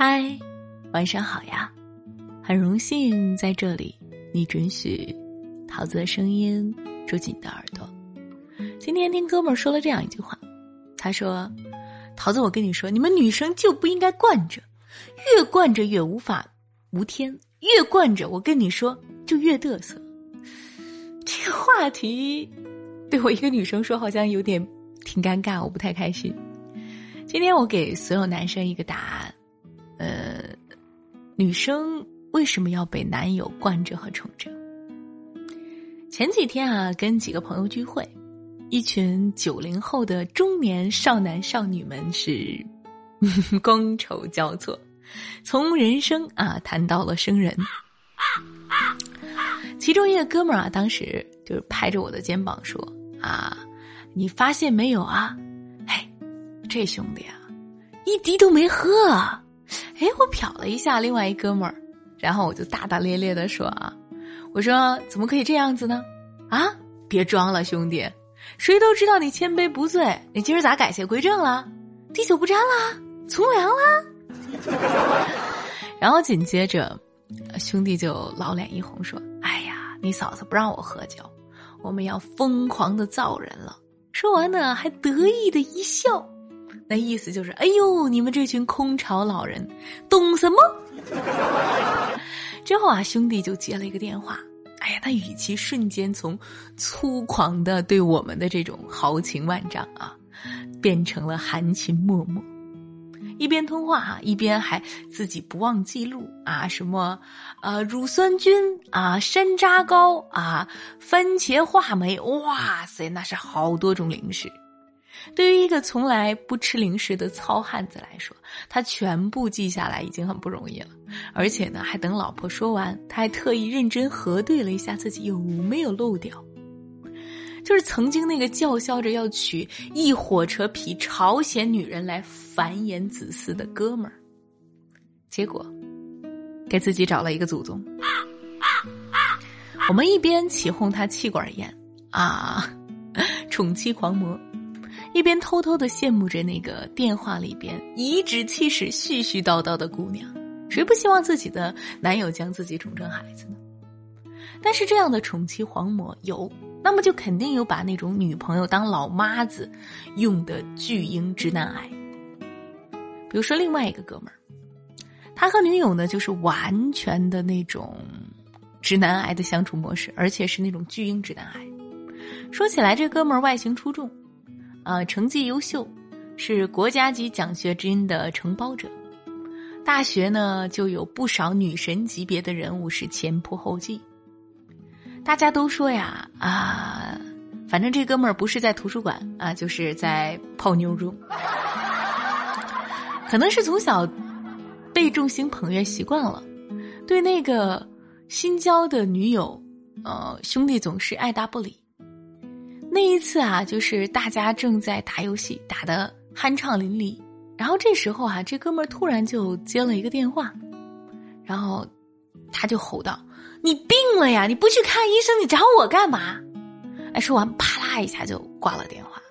嗨，晚上好呀！很荣幸在这里，你准许桃子的声音住进你的耳朵。今天听哥们儿说了这样一句话，他说：“桃子，我跟你说，你们女生就不应该惯着，越惯着越无法无天，越惯着，我跟你说就越嘚瑟。”这个话题对我一个女生说，好像有点挺尴尬，我不太开心。今天我给所有男生一个答案。呃，女生为什么要被男友惯着和宠着？前几天啊，跟几个朋友聚会，一群九零后的中年少男少女们是 觥筹交错，从人生啊谈到了生人。其中一个哥们儿啊，当时就是拍着我的肩膀说：“啊，你发现没有啊？嘿，这兄弟啊，一滴都没喝。”哎，我瞟了一下另外一哥们儿，然后我就大大咧咧的说啊，我说怎么可以这样子呢？啊，别装了，兄弟，谁都知道你千杯不醉，你今儿咋改邪归正了？滴酒不沾了，从良了？然后紧接着，兄弟就老脸一红说：“哎呀，你嫂子不让我喝酒，我们要疯狂的造人了。”说完呢，还得意的一笑。那意思就是，哎呦，你们这群空巢老人，懂什么？之后啊，兄弟就接了一个电话，哎呀，他语气瞬间从粗狂的对我们的这种豪情万丈啊，变成了含情脉脉。一边通话啊，一边还自己不忘记录啊，什么呃乳酸菌啊、山楂糕啊、番茄话梅，哇塞，那是好多种零食。对于一个从来不吃零食的糙汉子来说，他全部记下来已经很不容易了。而且呢，还等老婆说完，他还特意认真核对了一下自己有没有漏掉。就是曾经那个叫嚣着要娶一火车皮朝鲜女人来繁衍子嗣的哥们儿，结果给自己找了一个祖宗。我们一边起哄他气管炎啊，宠妻狂魔。一边偷偷的羡慕着那个电话里边颐指气使、絮絮叨叨的姑娘，谁不希望自己的男友将自己宠成孩子呢？但是这样的宠妻狂魔有，那么就肯定有把那种女朋友当老妈子用的巨婴直男癌。比如说另外一个哥们儿，他和女友呢就是完全的那种直男癌的相处模式，而且是那种巨婴直男癌。说起来，这哥们儿外形出众。啊，成绩优秀，是国家级奖学金的承包者。大学呢，就有不少女神级别的人物是前仆后继。大家都说呀，啊，反正这哥们儿不是在图书馆啊，就是在泡妞中。可能是从小被众星捧月习惯了，对那个新交的女友，呃，兄弟总是爱答不理。那一次啊，就是大家正在打游戏，打的酣畅淋漓。然后这时候啊，这哥们儿突然就接了一个电话，然后他就吼道：“你病了呀？你不去看医生，你找我干嘛？”哎，说完啪啦一下就挂了电话，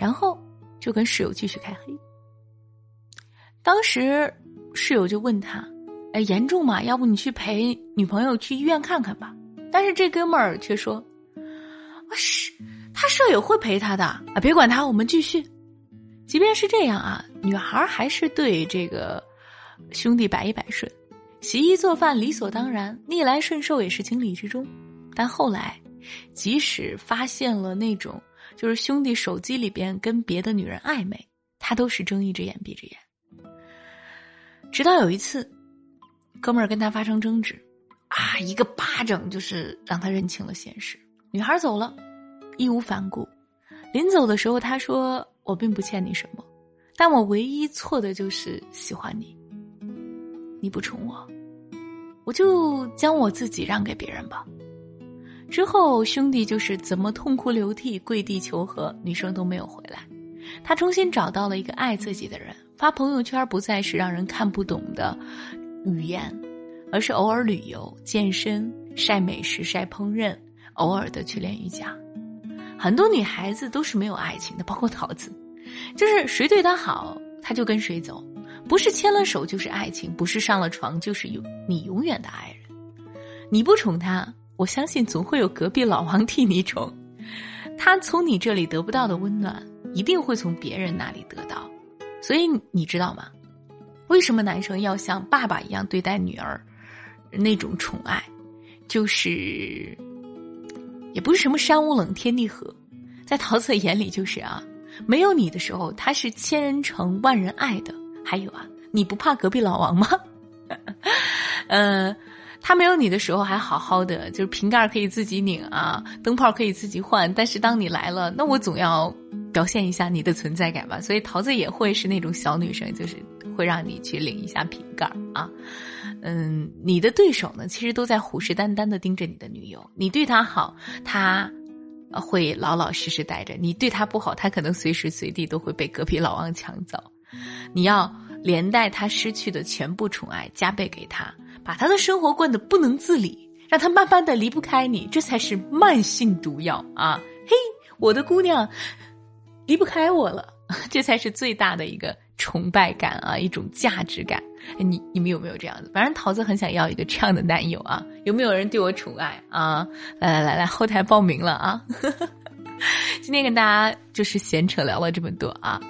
然后就跟室友继续开黑。当时室友就问他：“哎，严重吗？要不你去陪女朋友去医院看看吧。”但是这哥们儿却说：“啊是。”他舍友会陪他的啊，别管他，我们继续。即便是这样啊，女孩还是对这个兄弟百依百顺，洗衣做饭理所当然，逆来顺受也是情理之中。但后来，即使发现了那种就是兄弟手机里边跟别的女人暧昧，他都是睁一只眼闭一只眼。直到有一次，哥们儿跟他发生争执，啊，一个巴掌就是让他认清了现实。女孩走了。义无反顾，临走的时候，他说：“我并不欠你什么，但我唯一错的就是喜欢你。你不宠我，我就将我自己让给别人吧。”之后，兄弟就是怎么痛哭流涕、跪地求和，女生都没有回来。他重新找到了一个爱自己的人，发朋友圈不再是让人看不懂的语言，而是偶尔旅游、健身、晒美食、晒烹饪，偶尔的去练瑜伽。很多女孩子都是没有爱情的，包括桃子，就是谁对她好，她就跟谁走，不是牵了手就是爱情，不是上了床就是永你永远的爱人。你不宠她，我相信总会有隔壁老王替你宠。他从你这里得不到的温暖，一定会从别人那里得到。所以你知道吗？为什么男生要像爸爸一样对待女儿？那种宠爱，就是，也不是什么山无冷天地合，在桃子眼里就是啊，没有你的时候，他是千人宠万人爱的。还有啊，你不怕隔壁老王吗？呃，他没有你的时候还好好的，就是瓶盖可以自己拧啊，灯泡可以自己换。但是当你来了，那我总要表现一下你的存在感吧。所以桃子也会是那种小女生，就是会让你去拧一下瓶盖啊。嗯，你的对手呢，其实都在虎视眈眈的盯着你的女友。你对她好，她会老老实实待着；你对她不好，她可能随时随地都会被隔壁老王抢走。你要连带她失去的全部宠爱加倍给她，把她的生活惯得不能自理，让她慢慢的离不开你，这才是慢性毒药啊！嘿，我的姑娘，离不开我了，这才是最大的一个崇拜感啊，一种价值感。你你们有没有这样子？反正桃子很想要一个这样的男友啊！有没有人对我宠爱啊？来来来来，后台报名了啊！今天跟大家就是闲扯聊了这么多啊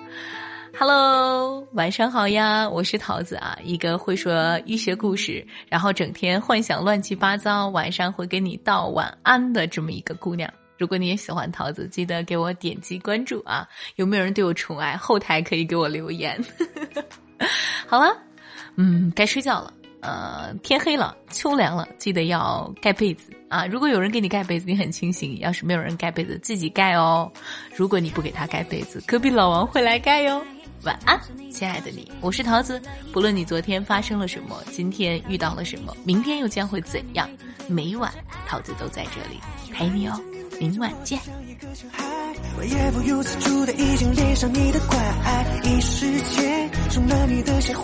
！Hello，晚上好呀，我是桃子啊，一个会说医学故事，然后整天幻想乱七八糟，晚上会给你道晚安的这么一个姑娘。如果你也喜欢桃子，记得给我点击关注啊！有没有人对我宠爱？后台可以给我留言。好了。嗯，该睡觉了。呃，天黑了，秋凉了，记得要盖被子啊！如果有人给你盖被子，你很清醒；要是没有人盖被子，自己盖哦。如果你不给他盖被子，隔壁老王会来盖哟。晚安，亲爱的你，我是桃子。不论你昨天发生了什么，今天遇到了什么，明天又将会怎样，每晚桃子都在这里陪你哦。明晚见。我也不由自主的已经恋上你的怪，一时间中了你的邪怀，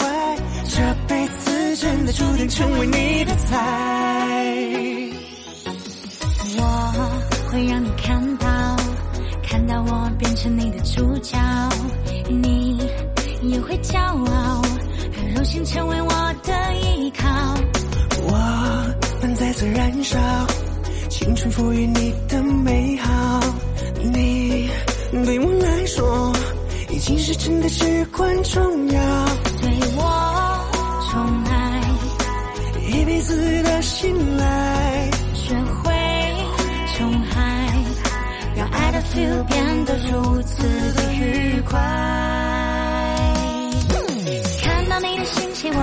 这辈子真的注定成为你的菜。我会让你看到，看到我变成你的主角，你也会骄傲，很荣幸成为我的依靠。我们再次燃烧。青春赋予你的美好，你对我来说已经是真的至关重要。对我宠爱，一辈子的信赖，学会宠爱，让爱的 feel 变得如此的愉快。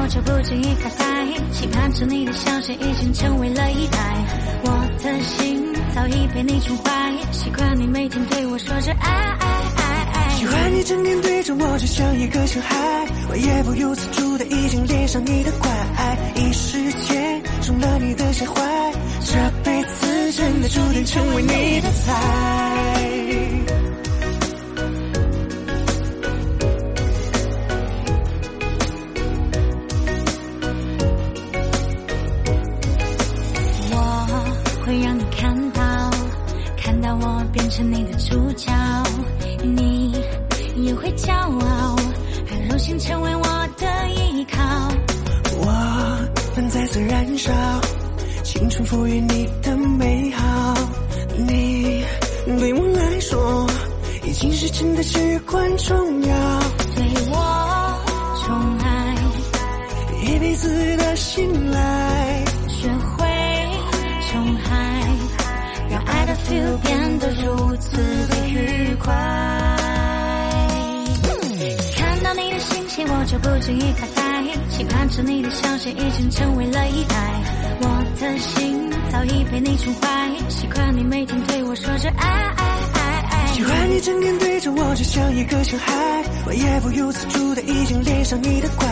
就不经意开怀，期盼着你的消息，已经成为了依赖。我。的心早已被你宠坏，习惯你每天对我说着爱爱爱爱。喜欢你整天对着我，就像一个小孩，我也不由自主的已经恋上你的怪，一时间中了你的邪怀，这辈子真的注定成为你的菜。骄傲，很荣幸成为我的依靠。我们再次燃烧，青春赋予你的美好。你对我来说，已经是真的至关重要。对我宠爱，一辈子的信赖，学会宠爱，让爱的 feel 变得如。此的愉快，就不经意开怀，期盼着你的消息，已经成为了依赖。我的心早已被你宠坏，习惯你每天对我说着爱爱爱爱。喜欢你整天对着我，就像一个小孩，我也不由自主的已经恋上你的怪，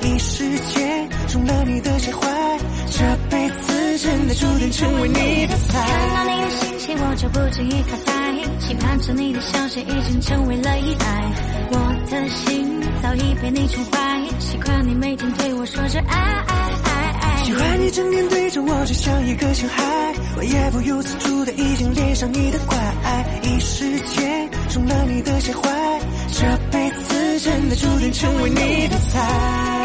一时间中了你的邪怀，这辈子真的注定成为你的菜。看到你的信息，我就不经意开怀。期盼着你的消息，已经成为了依赖。我的心早已被你宠坏，习惯你每天对我说着爱爱爱爱。喜欢你整天对着我，就像一个小孩，我也不由自主的已经恋上你的怪，一时间中了你的邪怀，这辈子。真的注定成为你的菜。